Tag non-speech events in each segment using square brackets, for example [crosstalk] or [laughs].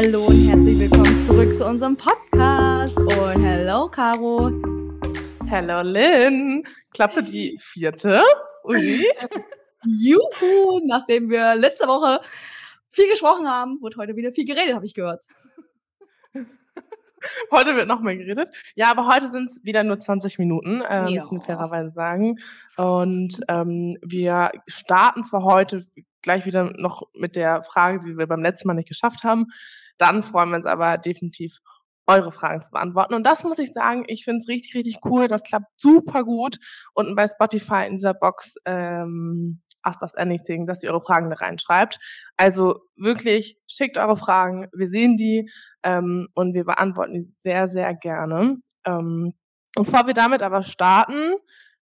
Hallo und herzlich willkommen zurück zu unserem Podcast. Und hello, Caro. Hello, Lynn. Klappe die vierte. Ui. Juhu, nachdem wir letzte Woche viel gesprochen haben, wird heute wieder viel geredet, habe ich gehört. Heute wird noch mehr geredet. Ja, aber heute sind es wieder nur 20 Minuten, äh, müssen wir fairerweise sagen. Und ähm, wir starten zwar heute gleich wieder noch mit der Frage, die wir beim letzten Mal nicht geschafft haben. Dann freuen wir uns aber definitiv, eure Fragen zu beantworten. Und das muss ich sagen, ich finde es richtig, richtig cool. Das klappt super gut. Unten bei Spotify in dieser Box ähm, Ask Us Anything, dass ihr eure Fragen da reinschreibt. Also wirklich, schickt eure Fragen. Wir sehen die ähm, und wir beantworten die sehr, sehr gerne. Ähm, bevor wir damit aber starten,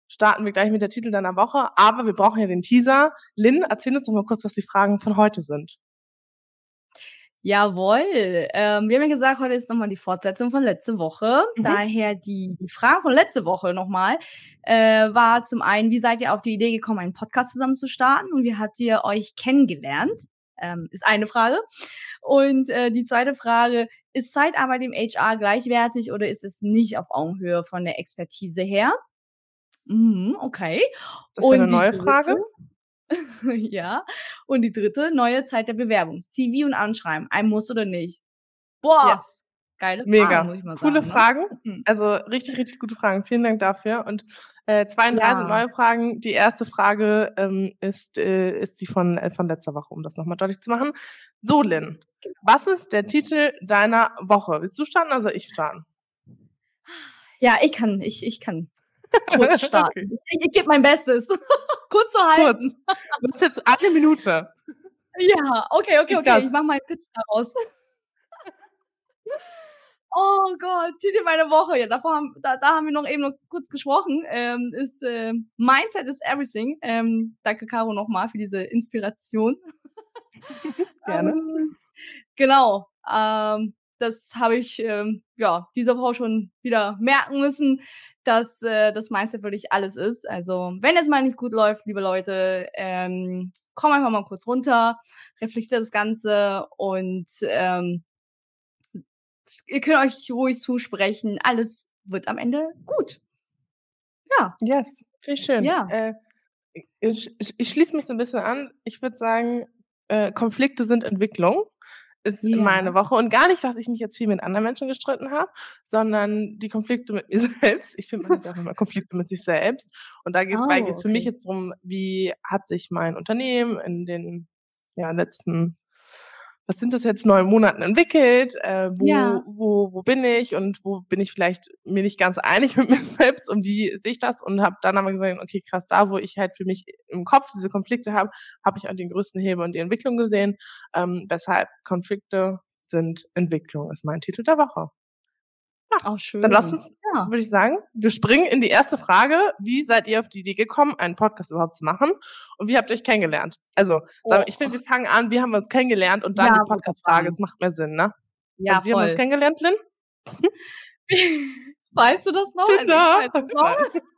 starten wir gleich mit der Titel deiner Woche. Aber wir brauchen ja den Teaser. Lynn, erzähl uns doch mal kurz, was die Fragen von heute sind. Jawohl. Ähm, wir haben ja gesagt, heute ist nochmal die Fortsetzung von letzte Woche. Mhm. Daher die, die Frage von letzte Woche nochmal äh, war zum einen, wie seid ihr auf die Idee gekommen, einen Podcast zusammen zu starten und wie habt ihr euch kennengelernt? Ähm, ist eine Frage. Und äh, die zweite Frage, ist Zeitarbeit im HR gleichwertig oder ist es nicht auf Augenhöhe von der Expertise her? Mhm, okay. Das ist eine neue dritte, Frage. [laughs] ja. Und die dritte, neue Zeit der Bewerbung. CV und Anschreiben. Ein Muss oder nicht? Boah. Yes. Geile Mega. Fragen, muss ich mal sagen. Coole ne? Fragen. Mhm. Also richtig, richtig gute Fragen. Vielen Dank dafür. Und äh, 32 ja. neue Fragen. Die erste Frage ähm, ist, äh, ist die von, äh, von letzter Woche, um das nochmal deutlich zu machen. So, Lynn, genau. was ist der Titel deiner Woche? Willst du starten oder ich starten? Ja, ich kann. Ich, ich kann [laughs] kurz starten. okay. Ich, ich gebe mein Bestes. [laughs] kurz zu halten. Kurz. Du hast jetzt eine Minute. Ja, okay, okay, okay. Ich mache meinen Pitch daraus. [laughs] oh Gott, Titel meiner Woche. Ja, davor haben, da, da haben wir noch eben noch kurz gesprochen. Ähm, ist äh, Mindset is Everything. Ähm, danke, Caro, nochmal für diese Inspiration. Gerne. ähm, genau. Ähm, das habe ich ähm, ja diese Woche schon wieder merken müssen, dass äh, das Mindset wirklich alles ist. Also wenn es mal nicht gut läuft, liebe Leute, ähm, komm einfach mal kurz runter, reflektiert das Ganze und ähm, ihr könnt euch ruhig zusprechen. Alles wird am Ende gut. Ja. Yes, viel schön. Ja. Äh, ich, ich, ich schließe mich so ein bisschen an. Ich würde sagen, äh, Konflikte sind Entwicklung ist ja. meine Woche. Und gar nicht, dass ich mich jetzt viel mit anderen Menschen gestritten habe, sondern die Konflikte mit [laughs] mir selbst. Ich finde, man hat auch immer Konflikte mit sich selbst. Und da geht es oh, okay. für mich jetzt darum, wie hat sich mein Unternehmen in den ja, letzten was sind das jetzt neun Monaten entwickelt, äh, wo, ja. wo, wo bin ich? Und wo bin ich vielleicht mir nicht ganz einig [laughs] mit mir selbst? Und wie sehe ich das? Und habe dann aber gesagt, okay, krass, da wo ich halt für mich im Kopf diese Konflikte habe, habe ich auch den größten Hebel und die Entwicklung gesehen, ähm, weshalb Konflikte sind Entwicklung, ist mein Titel der Woche. Ja, auch schön. Dann lass uns, ja. würde ich sagen, wir springen in die erste Frage. Wie seid ihr auf die Idee gekommen, einen Podcast überhaupt zu machen? Und wie habt ihr euch kennengelernt? Also, oh. ich finde, wir fangen an, wie haben wir uns kennengelernt und dann ja, die Podcast-Frage. Es macht mehr Sinn, ne? Ja, also, wie voll. haben wir uns kennengelernt, Lynn? [laughs] weißt du das noch? Tinder. Also, [laughs]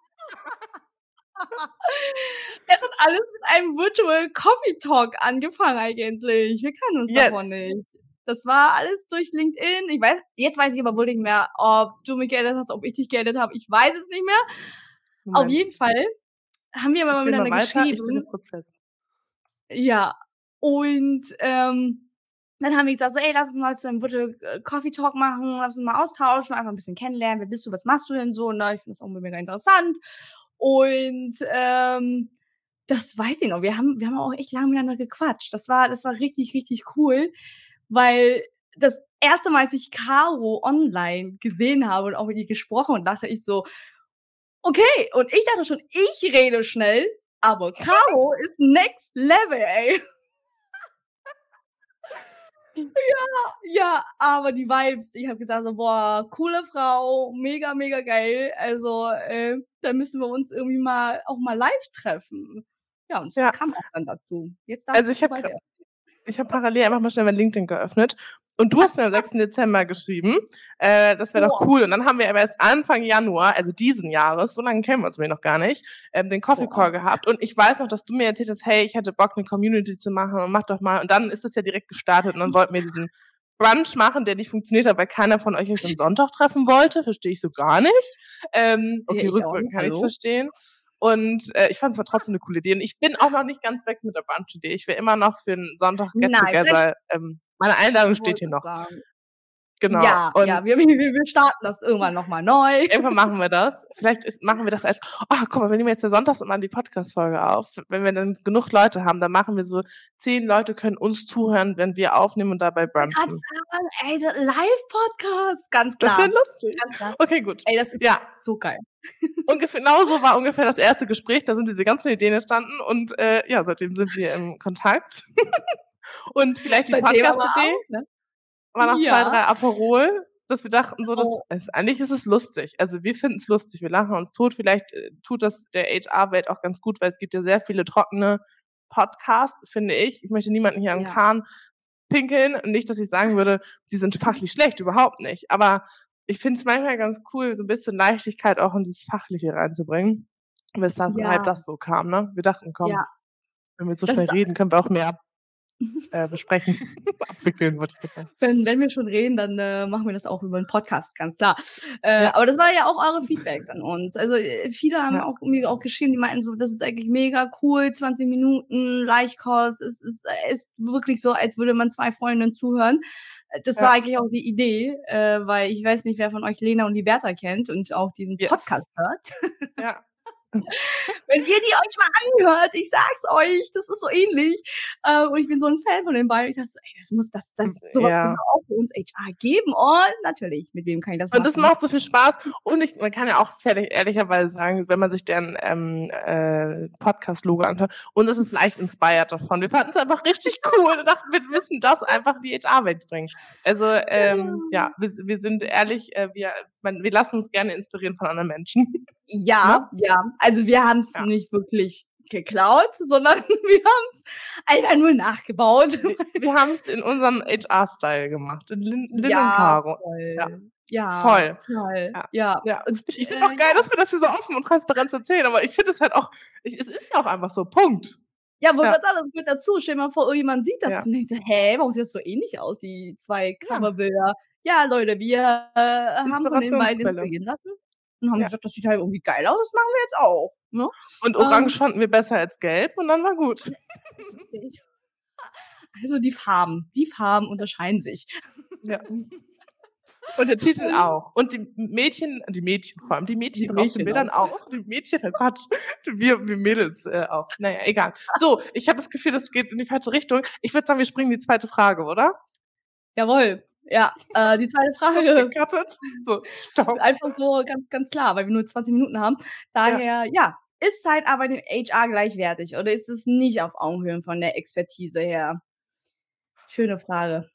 [laughs] es hat alles mit einem Virtual Coffee Talk angefangen eigentlich. Wir kennen uns yes. davon nicht. Das war alles durch LinkedIn. Ich weiß, jetzt weiß ich aber wohl nicht mehr, ob du mich geedet hast, ob ich dich geedet habe. Ich weiß es nicht mehr. Moment. Auf jeden Fall haben wir immer miteinander mal geschrieben. Ja. Und ähm, dann haben wir gesagt, so, ey, lass uns mal zu einem Virtual äh, Coffee Talk machen, lass uns mal austauschen, einfach ein bisschen kennenlernen. Wer bist du, was machst du denn so? Und ich finde das auch mega interessant. Und ähm, das weiß ich noch. Wir haben, wir haben auch echt lange miteinander gequatscht. Das war, das war richtig, richtig cool weil das erste Mal, als ich Caro online gesehen habe und auch mit ihr gesprochen und dachte ich so, okay, und ich dachte schon, ich rede schnell, aber Caro [laughs] ist next level, ey. ja, ja, aber die Vibes, ich habe gesagt so, boah, coole Frau, mega, mega geil. Also, äh, da müssen wir uns irgendwie mal auch mal live treffen. Ja, und es ja. kam auch dann dazu. Jetzt also ich habe ich habe parallel einfach mal schnell mein LinkedIn geöffnet und du hast mir am [laughs] 6. Dezember geschrieben, äh, das wäre doch cool. Und dann haben wir aber erst Anfang Januar, also diesen Jahres, so lange kennen wir uns mir noch gar nicht, ähm, den Coffee Call gehabt. Und ich weiß noch, dass du mir erzählt hast, hey, ich hatte Bock, eine Community zu machen und mach doch mal. Und dann ist das ja direkt gestartet und dann wollten wir diesen Brunch machen, der nicht funktioniert hat, weil keiner von euch euch am [laughs] Sonntag treffen wollte. Verstehe ich so gar nicht. Ähm, okay, ja, rückwirkend kann ich verstehen. Und äh, ich fand es war trotzdem eine coole Idee. Und ich bin auch noch nicht ganz weg mit der Brunch-Idee. Ich will immer noch für einen Sonntag Get Together. Ähm, meine Einladung steht hier noch. Sagen. Genau. Ja, und ja, wir, wir, wir starten das irgendwann nochmal neu. Irgendwann [laughs] machen wir das. Vielleicht ist, machen wir das als, oh, guck mal, wir nehmen jetzt ja sonntags immer die Podcast-Folge auf. Wenn wir dann genug Leute haben, dann machen wir so, zehn Leute können uns zuhören, wenn wir aufnehmen und dabei brunchen. Ganz ey, Live-Podcast, ganz klar. Das wäre lustig. Okay, gut. Ey, das ist ja. so geil. Ungefähr, genauso war ungefähr das erste Gespräch, da sind diese ganzen Ideen entstanden und äh, ja, seitdem sind wir im Kontakt. [laughs] und vielleicht die Podcast-Idee. Ne? war nach ja. zwei, drei Aperol, dass wir dachten, so, das oh. ist, eigentlich ist es lustig. Also wir finden es lustig, wir lachen uns tot. Vielleicht äh, tut das der HR-Welt auch ganz gut, weil es gibt ja sehr viele trockene Podcasts, finde ich. Ich möchte niemanden hier am ja. Kahn pinkeln. Nicht, dass ich sagen würde, die sind fachlich schlecht, überhaupt nicht. Aber ich finde es manchmal ganz cool, so ein bisschen Leichtigkeit auch in dieses Fachliche reinzubringen. Bis das ja. halt das so kam, ne? Wir dachten, komm, ja. wenn wir so das schnell reden, können wir auch mehr [laughs] äh, besprechen, [laughs] abwickeln, wollte ich sagen. Wenn, wenn wir schon reden, dann äh, machen wir das auch über einen Podcast, ganz klar. Äh, ja. Aber das war ja auch eure Feedbacks an uns. Also äh, viele haben ja. auch mir auch geschrieben, die meinten so, das ist eigentlich mega cool, 20 Minuten, Leichtkost, es ist, ist wirklich so, als würde man zwei Freundinnen zuhören. Das ja. war eigentlich auch die Idee, äh, weil ich weiß nicht, wer von euch Lena und die Bertha kennt und auch diesen yes. Podcast hört. Ja. [laughs] Wenn ihr die euch mal anhört, ich sag's euch, das ist so ähnlich. Äh, und ich bin so ein Fan von den beiden. Ich dachte, ey, das muss, das, das, sowas ja. auch für uns HR geben. Und natürlich, mit wem kann ich das machen? Und das macht so viel Spaß. Und ich, man kann ja auch fertig, ehrlicherweise sagen, wenn man sich deren ähm, äh, Podcast-Logo anhört, und es ist leicht inspired davon. Wir fanden es einfach richtig cool und dachten, wir müssen das einfach in die HR-Welt bringen. Also, ähm, ja, wir, wir sind ehrlich, äh, wir, man, wir lassen uns gerne inspirieren von anderen Menschen. Ja, ja. ja. Also wir haben es ja. nicht wirklich geklaut, sondern [laughs] wir haben es einfach nur nachgebaut. Wir, wir haben es in unserem HR-Style gemacht, in Lin Linnenkaro. Ja, voll. Ja. Voll. Total. Ja. ja. ja. Ich finde äh, auch geil, dass wir das hier so offen und transparent erzählen, aber ich finde es halt auch, ich, es ist ja auch einfach so, Punkt. Ja, wo ja. ganz anderes mit dazu. Stell dir mal vor, irgendjemand sieht das ja. und denkt so, hä, warum sieht das so ähnlich aus, die zwei Coverbilder? Ja, Leute, wir äh, haben von den beiden inspirieren lassen und haben ja. gesagt, das sieht halt irgendwie geil aus, das machen wir jetzt auch. Ne? Und Orange ähm, fanden wir besser als Gelb und dann war gut. [laughs] also die Farben, die Farben unterscheiden sich. Ja. [laughs] Und der Titel auch. Und die Mädchen, die Mädchen vor allem, die Mädchen die auf den Bildern auch. auch. Die Mädchen, oh Gott, wir, wir Mädels äh, auch. Naja, egal. So, ich habe das Gefühl, das geht in die falsche Richtung. Ich würde sagen, wir springen in die zweite Frage, oder? Jawohl. Ja, äh, die zweite [laughs] Frage. So, stopp. Einfach so ganz, ganz klar, weil wir nur 20 Minuten haben. Daher, ja, ja ist Zeitarbeit im HR gleichwertig oder ist es nicht auf Augenhöhe von der Expertise her? Schöne Frage.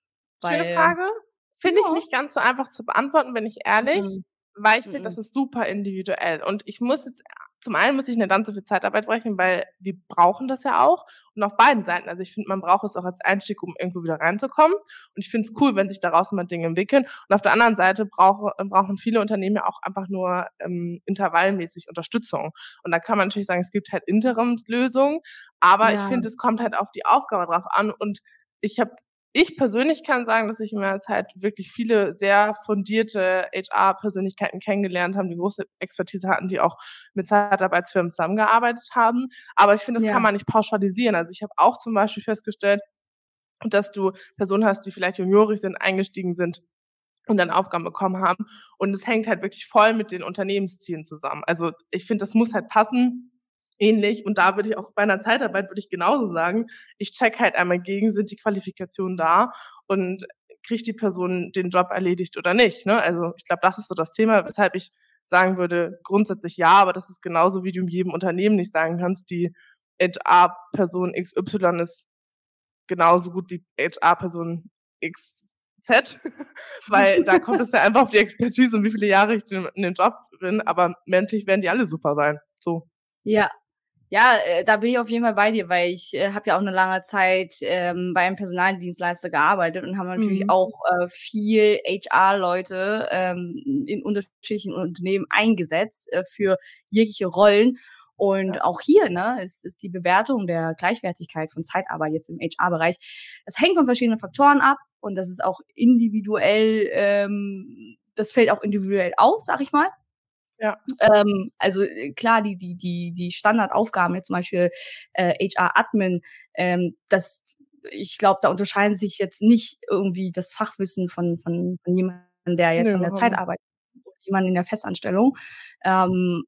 Schöne Frage. Finde ja. ich nicht ganz so einfach zu beantworten, bin ich ehrlich, mhm. weil ich finde, mhm. das ist super individuell. Und ich muss jetzt zum einen muss ich eine Lanze für Zeitarbeit brechen, weil wir brauchen das ja auch. Und auf beiden Seiten. Also ich finde, man braucht es auch als Einstieg, um irgendwo wieder reinzukommen. Und ich finde es cool, wenn sich daraus mal Dinge entwickeln. Und auf der anderen Seite brauch, brauchen viele Unternehmen ja auch einfach nur ähm, intervallmäßig Unterstützung. Und da kann man natürlich sagen, es gibt halt Interimslösungen. Aber ja. ich finde, es kommt halt auf die Aufgabe drauf an. Und ich habe ich persönlich kann sagen, dass ich in meiner Zeit wirklich viele sehr fundierte HR-Persönlichkeiten kennengelernt habe, die große Expertise hatten, die auch mit Zeitarbeitsfirmen zusammengearbeitet haben. Aber ich finde, das ja. kann man nicht pauschalisieren. Also ich habe auch zum Beispiel festgestellt, dass du Personen hast, die vielleicht juniorig sind, eingestiegen sind und dann Aufgaben bekommen haben. Und es hängt halt wirklich voll mit den Unternehmenszielen zusammen. Also ich finde, das muss halt passen ähnlich. Und da würde ich auch bei einer Zeitarbeit würde ich genauso sagen, ich check halt einmal gegen, sind die Qualifikationen da und kriegt die Person den Job erledigt oder nicht. Ne? Also ich glaube, das ist so das Thema, weshalb ich sagen würde, grundsätzlich ja, aber das ist genauso, wie du in jedem Unternehmen nicht sagen kannst, die HR-Person XY ist genauso gut wie HR-Person XZ, [laughs] weil da kommt es ja einfach auf die Expertise und wie viele Jahre ich in dem Job bin, aber menschlich werden die alle super sein. So. Ja, ja, äh, da bin ich auf jeden Fall bei dir, weil ich äh, habe ja auch eine lange Zeit ähm, bei einem Personaldienstleister gearbeitet und haben natürlich mhm. auch äh, viel HR-Leute ähm, in unterschiedlichen Unternehmen eingesetzt äh, für jegliche Rollen. Und ja. auch hier ne, ist, ist die Bewertung der Gleichwertigkeit von Zeitarbeit jetzt im HR-Bereich, das hängt von verschiedenen Faktoren ab und das ist auch individuell, ähm, das fällt auch individuell aus, sag ich mal. Ja. Ähm, also äh, klar, die, die, die, die Standardaufgaben, jetzt zum Beispiel äh, HR-Admin, ähm, das, ich glaube, da unterscheiden sich jetzt nicht irgendwie das Fachwissen von, von, von jemandem, der jetzt ja, von der Zeitarbeit, jemand in der Festanstellung. Ähm,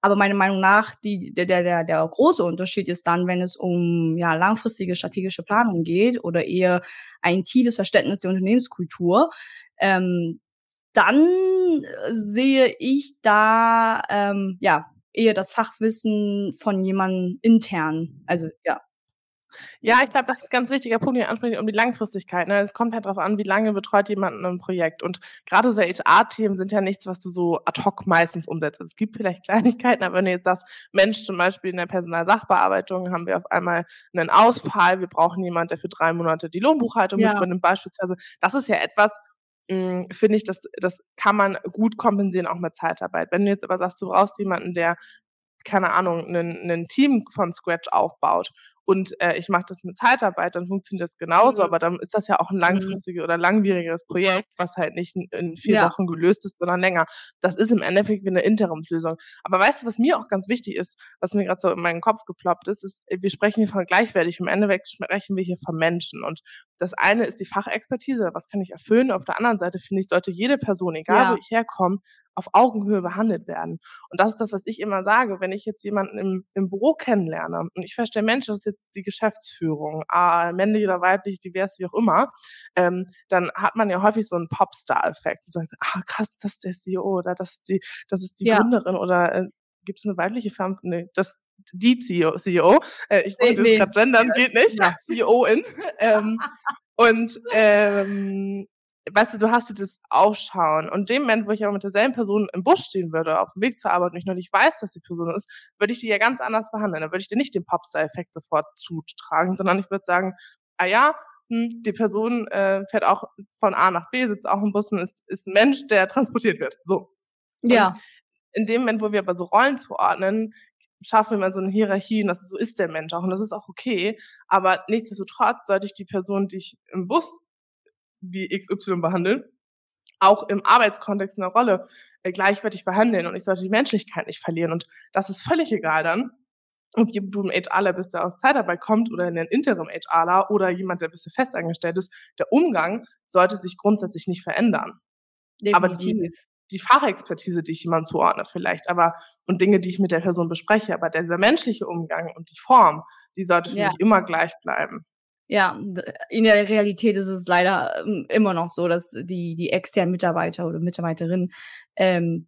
aber meiner Meinung nach, die, der, der, der große Unterschied ist dann, wenn es um ja, langfristige strategische Planung geht oder eher ein tiefes Verständnis der Unternehmenskultur. Ähm, dann äh, sehe ich da ähm, ja eher das Fachwissen von jemandem intern. Also ja, ja, ich glaube, das ist ein ganz wichtiger Punkt, den ansprechen, um die Langfristigkeit. Ne? Es kommt halt darauf an, wie lange betreut jemand ein Projekt. Und gerade so HR-Themen sind ja nichts, was du so ad hoc meistens umsetzt. Also es gibt vielleicht [laughs] Kleinigkeiten, aber wenn du jetzt sagst, Mensch, zum Beispiel in der Personalsachbearbeitung haben wir auf einmal einen Ausfall, wir brauchen jemanden, der für drei Monate die Lohnbuchhaltung ja. mit übernimmt, beispielsweise. Das ist ja etwas, finde ich, das, das kann man gut kompensieren, auch mit Zeitarbeit. Wenn du jetzt aber sagst, du brauchst jemanden, der keine Ahnung, ein Team von Scratch aufbaut und äh, ich mache das mit Zeitarbeit, dann funktioniert das genauso, mhm. aber dann ist das ja auch ein langfristiges mhm. oder langwieriges Projekt, was halt nicht in vier ja. Wochen gelöst ist, sondern länger. Das ist im Endeffekt wie eine Interimslösung. Aber weißt du, was mir auch ganz wichtig ist, was mir gerade so in meinen Kopf geploppt ist, ist, wir sprechen hier von gleichwertig, im Endeffekt sprechen wir hier von Menschen und das eine ist die Fachexpertise, was kann ich erfüllen, auf der anderen Seite finde ich, sollte jede Person, egal ja. wo ich herkomme, auf Augenhöhe behandelt werden. Und das ist das, was ich immer sage, wenn ich jetzt jemanden im, im Büro kennenlerne und ich verstehe, Mensch, das ist jetzt die Geschäftsführung, äh, männlich oder weiblich, divers, wie auch immer, ähm, dann hat man ja häufig so einen Popstar-Effekt. Du sagst, ah krass, das ist der CEO oder das ist die, das ist die ja. Gründerin oder äh, gibt es eine weibliche Firma? Nee, das die CEO. CEO. Äh, ich wollte nee, nee. gerade gendern, geht nicht. Ja. CEO in. ähm, und [laughs] ähm, weißt du, du hast das Aufschauen. Und dem Moment, wo ich aber mit derselben Person im Bus stehen würde, auf dem Weg zur Arbeit und ich noch nicht weiß, dass die Person ist, würde ich die ja ganz anders behandeln. Dann würde ich dir nicht den Popstar-Effekt sofort zutragen, sondern ich würde sagen, ah ja, hm, die Person äh, fährt auch von A nach B, sitzt auch im Bus und ist, ist ein Mensch, der transportiert wird. So. Und ja. in dem Moment, wo wir aber so Rollen zuordnen, schaffen wir so eine Hierarchie und das so ist der Mensch auch und das ist auch okay. Aber nichtsdestotrotz sollte ich die Person, die ich im Bus wie XY behandeln, auch im Arbeitskontext eine Rolle äh, gleichwertig behandeln und ich sollte die Menschlichkeit nicht verlieren. Und das ist völlig egal dann, ob du ein HRler bist, der aus Zeitarbeit kommt oder ein Interim HRler oder jemand, der bisschen festangestellt ist. Der Umgang sollte sich grundsätzlich nicht verändern. Definitiv. Aber die, die Fachexpertise, die ich jemandem zuordne vielleicht, aber und Dinge, die ich mit der Person bespreche, aber dieser menschliche Umgang und die Form, die sollte für ja. mich immer gleich bleiben. Ja, in der Realität ist es leider ähm, immer noch so, dass die, die externen Mitarbeiter oder Mitarbeiterinnen, ähm,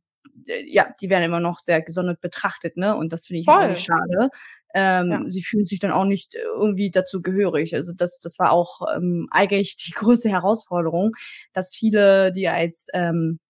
ja, die werden immer noch sehr gesondert betrachtet, ne? Und das finde ich Voll. schade. Ähm, ja. Sie fühlen sich dann auch nicht irgendwie dazu gehörig. Also das, das war auch ähm, eigentlich die [laughs] größte Herausforderung, dass viele, die als ähm,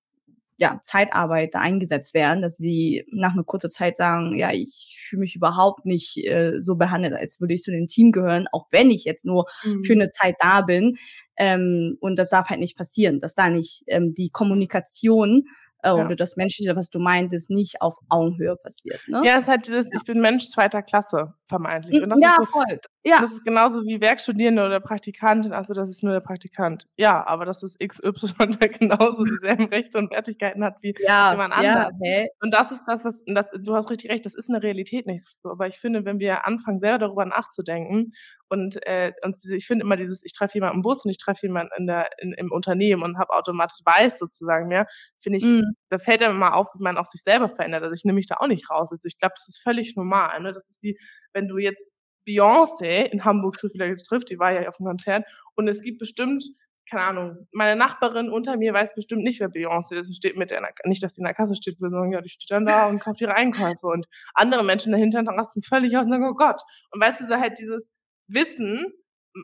ja, Zeitarbeit da eingesetzt werden, dass sie nach einer kurzen Zeit sagen, ja, ich fühle mich überhaupt nicht äh, so behandelt, als würde ich zu dem Team gehören, auch wenn ich jetzt nur mhm. für eine Zeit da bin. Ähm, und das darf halt nicht passieren, dass da nicht ähm, die Kommunikation äh, ja. oder das Menschliche, was du meintest, nicht auf Augenhöhe passiert. Ne? Ja, es ist halt dieses, ja. ich bin Mensch zweiter Klasse, vermeintlich. Und das ja, ist so, voll. Ja. Das ist genauso wie Werkstudierende oder Praktikantin, also das ist nur der Praktikant. Ja, aber das ist XY, [laughs] der genauso dieselben Rechte und Wertigkeiten hat wie ja, jemand anders. Ja, hey. Und das ist das, was, das, du hast richtig recht, das ist eine Realität nicht so. Aber ich finde, wenn wir anfangen, selber darüber nachzudenken und äh, uns ich finde immer dieses, ich treffe jemanden im Bus und ich treffe jemanden in der, in, im Unternehmen und habe automatisch weiß sozusagen mehr, finde ich, mm. da fällt einem mal auf, wie man auch sich selber verändert. Also ich nehme mich da auch nicht raus. Also ich glaube, das ist völlig normal. Ne? Das ist wie, wenn du jetzt Beyoncé in Hamburg zufällig trifft, die war ja auf dem Konzert, und es gibt bestimmt keine Ahnung, meine Nachbarin unter mir weiß bestimmt nicht, wer Beyoncé ist und steht mit der, nicht, dass die in der Kasse steht, sondern ja, die steht dann da und kauft ihre Einkäufe und andere Menschen dahinter rasten völlig aus und sagen, oh Gott. Und weißt du, so halt dieses, Wissen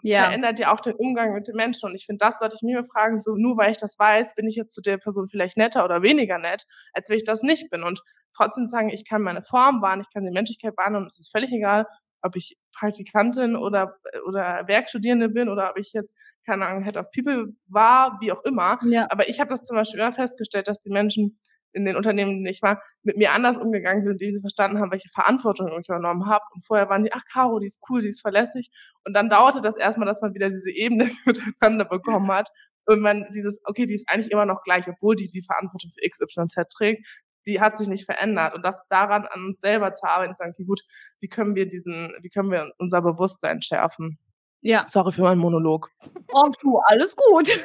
ja. verändert ja auch den Umgang mit den Menschen. Und ich finde, das sollte ich mir fragen, so nur weil ich das weiß, bin ich jetzt zu der Person vielleicht netter oder weniger nett, als wenn ich das nicht bin. Und trotzdem sagen, ich kann meine Form wahren, ich kann die Menschlichkeit wahren und es ist völlig egal, ob ich Praktikantin oder, oder Werkstudierende bin oder ob ich jetzt, keine Ahnung, Head of People war, wie auch immer. Ja. Aber ich habe das zum Beispiel immer festgestellt, dass die Menschen in den Unternehmen, in denen ich war, mit mir anders umgegangen sind, die sie verstanden haben, welche Verantwortung ich übernommen habe. Und vorher waren die, ach Caro, die ist cool, die ist verlässlich. Und dann dauerte das erstmal, dass man wieder diese Ebene [laughs] miteinander bekommen hat. Und man dieses, okay, die ist eigentlich immer noch gleich, obwohl die die Verantwortung für XYZ trägt, die hat sich nicht verändert. Und das daran an uns selber zu arbeiten, zu sagen, okay, gut, wie können wir diesen, wie können wir unser Bewusstsein schärfen? Ja. Sorry für meinen Monolog. Oh, du, alles gut. okay.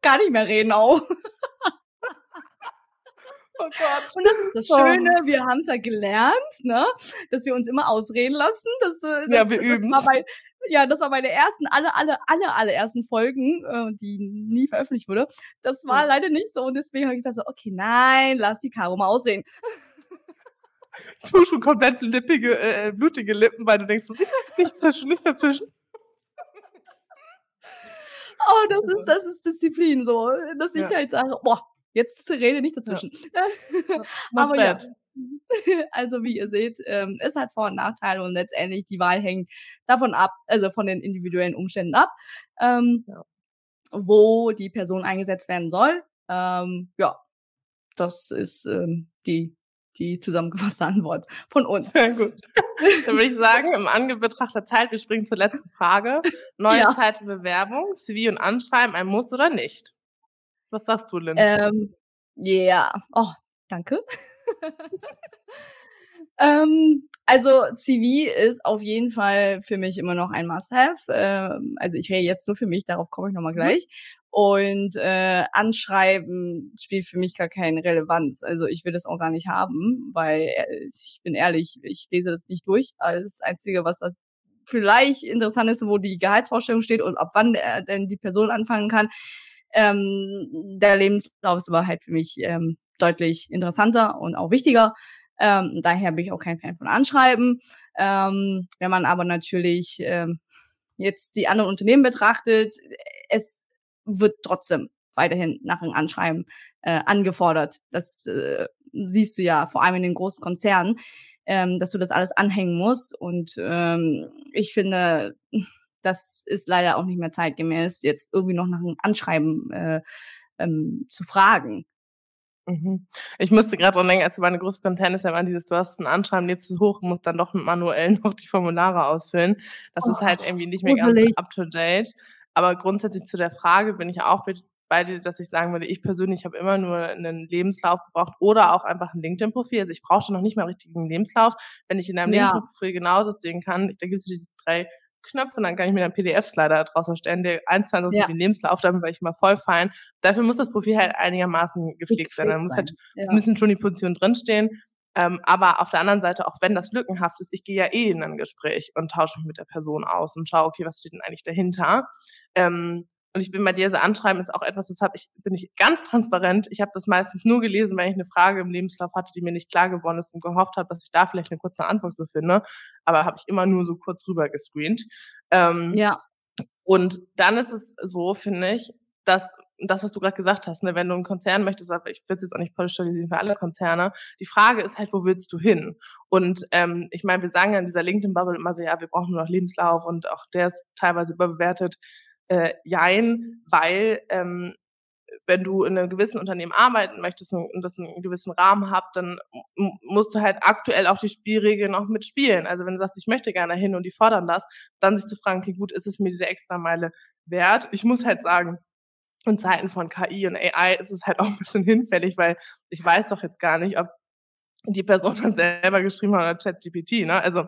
Gar nicht mehr reden auch. Oh Gott. Und das ist das Schöne, wir haben es ja gelernt, ne, dass wir uns immer ausreden lassen. Dass, äh, das, ja, wir üben. Ja, das war bei der ersten, alle, alle, alle, alle ersten Folgen, äh, die nie veröffentlicht wurde. Das war ja. leider nicht so und deswegen habe ich gesagt so, okay, nein, lass die Caro mal ausreden. [laughs] Du schon komplett lippige, äh, blutige Lippen, weil du denkst, so, nicht dazwischen, nicht dazwischen. Oh, das ist, das ist Disziplin, so, dass ich ja. halt sage, boah, jetzt rede nicht dazwischen. Ja. [laughs] Aber ja. [laughs] Also wie ihr seht, ähm, es hat Vor- und Nachteile und letztendlich die Wahl hängt davon ab, also von den individuellen Umständen ab, ähm, ja. wo die Person eingesetzt werden soll. Ähm, ja, das ist ähm, die die zusammengefasste [laughs] Antwort von uns. Sehr gut. [laughs] Dann würde ich sagen, im Anbetracht der Zeit, wir springen zur letzten Frage. Neue ja. Zeit für Bewerbung, CV und Anschreiben, ein Muss oder nicht? Was sagst du, Lynn? Ähm, ja, oh, danke. [laughs] ähm, also CV ist auf jeden Fall für mich immer noch ein Must-have. Ähm, also ich rede jetzt nur für mich, darauf komme ich nochmal mhm. gleich. Und äh, Anschreiben spielt für mich gar keine Relevanz. Also ich will das auch gar nicht haben, weil äh, ich bin ehrlich, ich lese das nicht durch. Das Einzige, was vielleicht interessant ist, wo die Gehaltsvorstellung steht und ab wann der, denn die Person anfangen kann. Ähm, der Lebenslauf ist aber halt für mich ähm, deutlich interessanter und auch wichtiger. Ähm, daher bin ich auch kein Fan von Anschreiben. Ähm, wenn man aber natürlich ähm, jetzt die anderen Unternehmen betrachtet, es wird trotzdem weiterhin nach einem Anschreiben äh, angefordert. Das äh, siehst du ja vor allem in den großen Konzernen, ähm, dass du das alles anhängen musst. Und ähm, ich finde, das ist leider auch nicht mehr zeitgemäß, jetzt irgendwie noch nach einem Anschreiben äh, ähm, zu fragen. Mhm. Ich musste gerade dran denken, als du meine große Content ist ja immer dieses, du hast ein Anschreiben, lebst es hoch, musst dann doch manuell [laughs] noch die Formulare ausfüllen. Das oh, ist halt irgendwie nicht mehr ganz up to date. Aber grundsätzlich zu der Frage bin ich auch bei dir, dass ich sagen würde, ich persönlich habe immer nur einen Lebenslauf gebraucht oder auch einfach ein LinkedIn-Profil. Also ich brauchte noch nicht mal einen Lebenslauf. Wenn ich in einem ja. LinkedIn-Profil genauso sehen kann, ich, da gibt es die drei Knöpfe und dann kann ich mir einen PDF-Slider daraus erstellen, der eins zu eins ja. den Lebenslauf, damit war ich immer voll fein. Dafür muss das Profil halt einigermaßen gepflegt sein. Dann muss halt, ja. müssen schon die Positionen drinstehen. Ähm, aber auf der anderen Seite, auch wenn das lückenhaft ist, ich gehe ja eh in ein Gespräch und tausche mich mit der Person aus und schaue, okay, was steht denn eigentlich dahinter? Ähm, und ich bin bei dir, so Anschreiben ist auch etwas, das habe ich, bin ich ganz transparent. Ich habe das meistens nur gelesen, wenn ich eine Frage im Lebenslauf hatte, die mir nicht klar geworden ist und gehofft habe, dass ich da vielleicht eine kurze Antwort so finde. Aber habe ich immer nur so kurz rüber gescreent. Ähm, ja. Und dann ist es so, finde ich, dass das, was du gerade gesagt hast, ne, wenn du einen Konzern möchtest, aber ich will es jetzt auch nicht pauschalisieren für alle Konzerne, die Frage ist halt, wo willst du hin? Und ähm, ich meine, wir sagen ja in dieser LinkedIn-Bubble immer so, ja, wir brauchen nur noch Lebenslauf und auch der ist teilweise überbewertet. Äh, jein, weil ähm, wenn du in einem gewissen Unternehmen arbeiten möchtest und das einen gewissen Rahmen habt, dann musst du halt aktuell auch die Spielregeln auch mitspielen. Also wenn du sagst, ich möchte gerne hin und die fordern das, dann sich zu fragen, okay, gut, ist es mir diese extra Meile wert? Ich muss halt sagen, in Zeiten von KI und AI ist es halt [laughs] auch ein bisschen hinfällig, weil ich weiß doch jetzt gar nicht, ob die Person [laughs] das selber geschrieben hat oder ChatGPT, ne? Also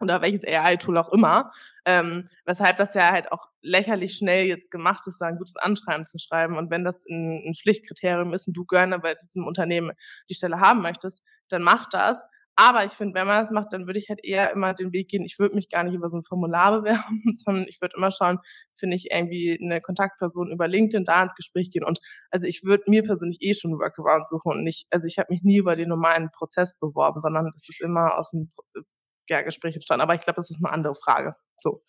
oder welches AI-Tool auch immer, ähm, weshalb das ja halt auch lächerlich schnell jetzt gemacht ist, da ein gutes Anschreiben zu schreiben. Und wenn das ein, ein Pflichtkriterium ist und du gerne bei diesem Unternehmen die Stelle haben möchtest, dann mach das. Aber ich finde, wenn man das macht, dann würde ich halt eher immer den Weg gehen, ich würde mich gar nicht über so ein Formular [laughs] bewerben, sondern ich würde immer schauen, finde ich irgendwie eine Kontaktperson über LinkedIn da ins Gespräch gehen. Und also ich würde mir persönlich eh schon Workaround suchen und nicht, also ich habe mich nie über den normalen Prozess beworben, sondern es ist immer aus dem ja, Gespräch entstanden. Aber ich glaube, das ist eine andere Frage. So.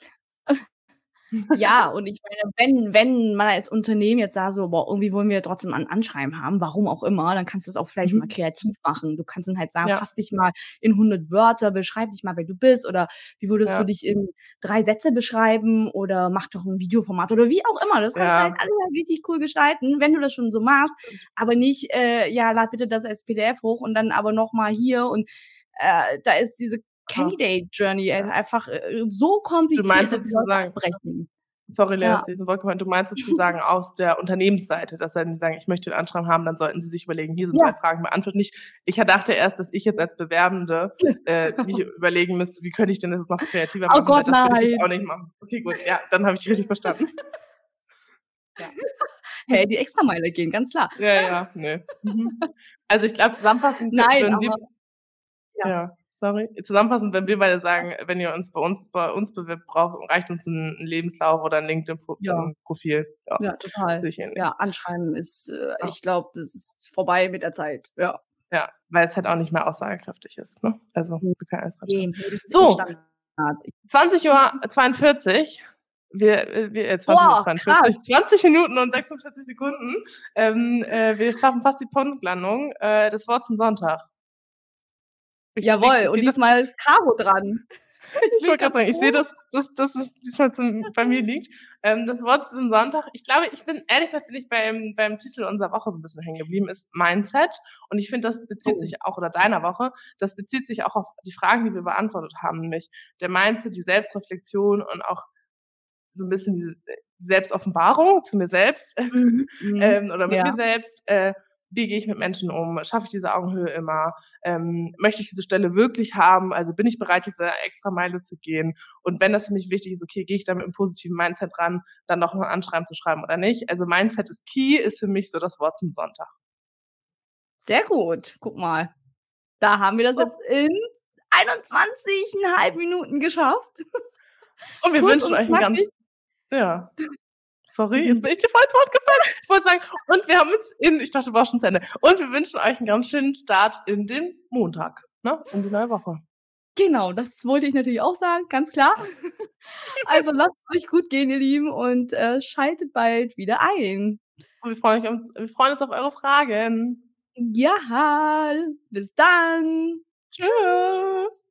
[laughs] ja, und ich meine, wenn, wenn man als Unternehmen jetzt sagt, so, boah, irgendwie wollen wir trotzdem ein Anschreiben haben, warum auch immer, dann kannst du es auch vielleicht mhm. mal kreativ machen. Du kannst dann halt sagen, ja. fass dich mal in 100 Wörter, beschreib dich mal, wer du bist oder wie würdest ja. du dich in drei Sätze beschreiben oder mach doch ein Videoformat oder wie auch immer. Das kannst ja. du halt alles richtig cool gestalten, wenn du das schon so machst, aber nicht, äh, ja, lad bitte das als PDF hoch und dann aber noch mal hier und äh, da ist diese Candidate Journey einfach äh, so kompliziert. Du meinst sozusagen, brechen. Sorry, Lea, ja. du meinst sozusagen aus der Unternehmensseite, dass sie sagen, ich möchte den Anschreiben haben, dann sollten sie sich überlegen, hier sind ja. drei Fragen, beantwortet nicht. Ich dachte erst, dass ich jetzt als Bewerbende äh, mich [laughs] überlegen müsste, wie könnte ich denn das noch kreativer machen? Oh Gott, das nein. ich auch nicht machen. Okay, gut, ja, dann habe ich richtig verstanden. [laughs] ja. Hey, die Extrameile gehen, ganz klar. Ja, ja, nee. Mhm. Also ich glaube, [laughs] zusammenfassend Nein, aber, ja. ja sorry. Zusammenfassend, wenn wir beide sagen, wenn ihr uns bei uns bei uns bewirbt, braucht, reicht uns ein, Lebenslauf oder ein LinkedIn-Profil. Ja. ja. total. Ja, anschreiben ist, äh, ja. ich glaube, das ist vorbei mit der Zeit. Ja. Ja, weil es halt auch nicht mehr aussagekräftig ist. Ne? Also, wir können alles nee, So, 20 Uhr [laughs] 42. Wir, wir äh, 20, Boah, 42, 20 Minuten und 46 Sekunden. Ähm, äh, wir schaffen fast die Punktlandung. Äh, das Wort zum Sonntag. Ich Jawohl, und diesmal ist Caro dran. [laughs] Ich wollte gerade sagen, ich sehe, dass, dass, dass es diesmal zum, bei mir liegt. Ähm, das Wort zum Sonntag, ich glaube, ich bin, ehrlich gesagt, bin ich beim, beim Titel unserer Woche so ein bisschen hängen geblieben, ist Mindset. Und ich finde, das bezieht oh. sich auch, oder deiner Woche, das bezieht sich auch auf die Fragen, die wir beantwortet haben, nämlich der Mindset, die Selbstreflexion und auch so ein bisschen die Selbstoffenbarung zu mir selbst mhm. [laughs] ähm, oder mit ja. mir selbst. Äh, wie gehe ich mit Menschen um? Schaffe ich diese Augenhöhe immer? Ähm, möchte ich diese Stelle wirklich haben? Also bin ich bereit, diese extra Meile zu gehen? Und wenn das für mich wichtig ist, okay, gehe ich da mit einem positiven Mindset ran, dann noch ein Anschreiben zu schreiben oder nicht? Also Mindset ist key, ist für mich so das Wort zum Sonntag. Sehr gut. Guck mal. Da haben wir das jetzt in 21,5 Minuten geschafft. Und wir Kurz wünschen euch einen ganz, ja. Sorry, jetzt bin ich dir voll ins Wort gefallen. Ich wollte sagen, und wir haben uns in, ich dachte, warst schon zu Ende. Und wir wünschen euch einen ganz schönen Start in den Montag, ne? In die neue Woche. Genau, das wollte ich natürlich auch sagen, ganz klar. [laughs] Also lasst es euch gut gehen, ihr Lieben, und äh, schaltet bald wieder ein. Und wir freuen, uns, wir freuen uns auf eure Fragen. Ja, bis dann. Tschüss.